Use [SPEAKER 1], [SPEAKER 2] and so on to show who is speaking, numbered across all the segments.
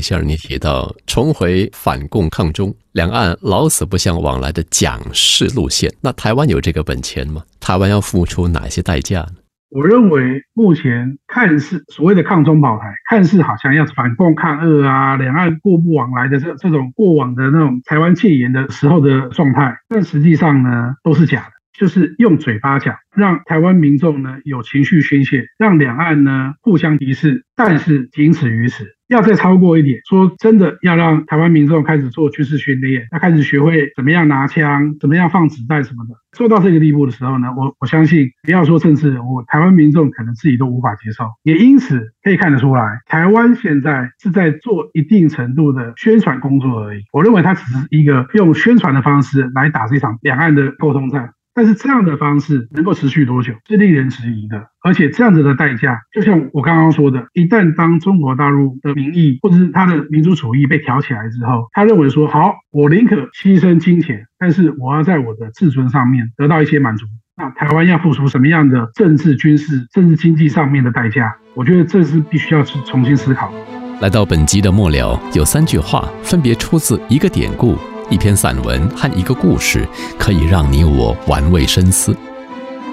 [SPEAKER 1] 底下你提到重回反共抗中，两岸老死不相往来的蒋氏路线，那台湾有这个本钱吗？台湾要付出哪些代价呢？
[SPEAKER 2] 我认为目前看似所谓的抗中保台，看似好像要反共抗俄啊，两岸过不往来的这这种过往的那种台湾戒严的时候的状态，但实际上呢都是假的，就是用嘴巴讲，让台湾民众呢有情绪宣泄，让两岸呢互相敌视，但是仅此于此。要再超过一点，说真的，要让台湾民众开始做军事训练，要开始学会怎么样拿枪，怎么样放子弹什么的。做到这个地步的时候呢，我我相信，不要说政治人物，台湾民众可能自己都无法接受。也因此可以看得出来，台湾现在是在做一定程度的宣传工作而已。我认为它只是一个用宣传的方式来打这场两岸的沟通战。但是这样的方式能够持续多久，是令人质疑的。而且这样子的代价，就像我刚刚说的，一旦当中国大陆的民意或者是他的民族主义被挑起来之后，他认为说好，我宁可牺牲金钱，但是我要在我的自尊上面得到一些满足。那台湾要付出什么样的政治、军事、政治经济上面的代价？我觉得这是必须要去重新思考。
[SPEAKER 1] 来到本集的末了，有三句话分别出自一个典故。一篇散文和一个故事，可以让你我玩味深思。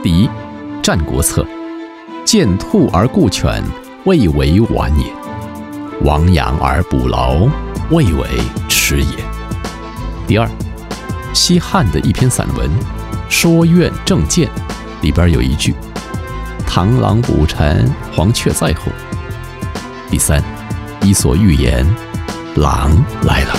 [SPEAKER 1] 第一，《战国策》：“见兔而顾犬，未为晚也；亡羊而补牢，未为迟也。”第二，西汉的一篇散文《说苑正见》，里边有一句：“螳螂捕蝉，黄雀在后。”第三，《伊索寓言》：“狼来了。”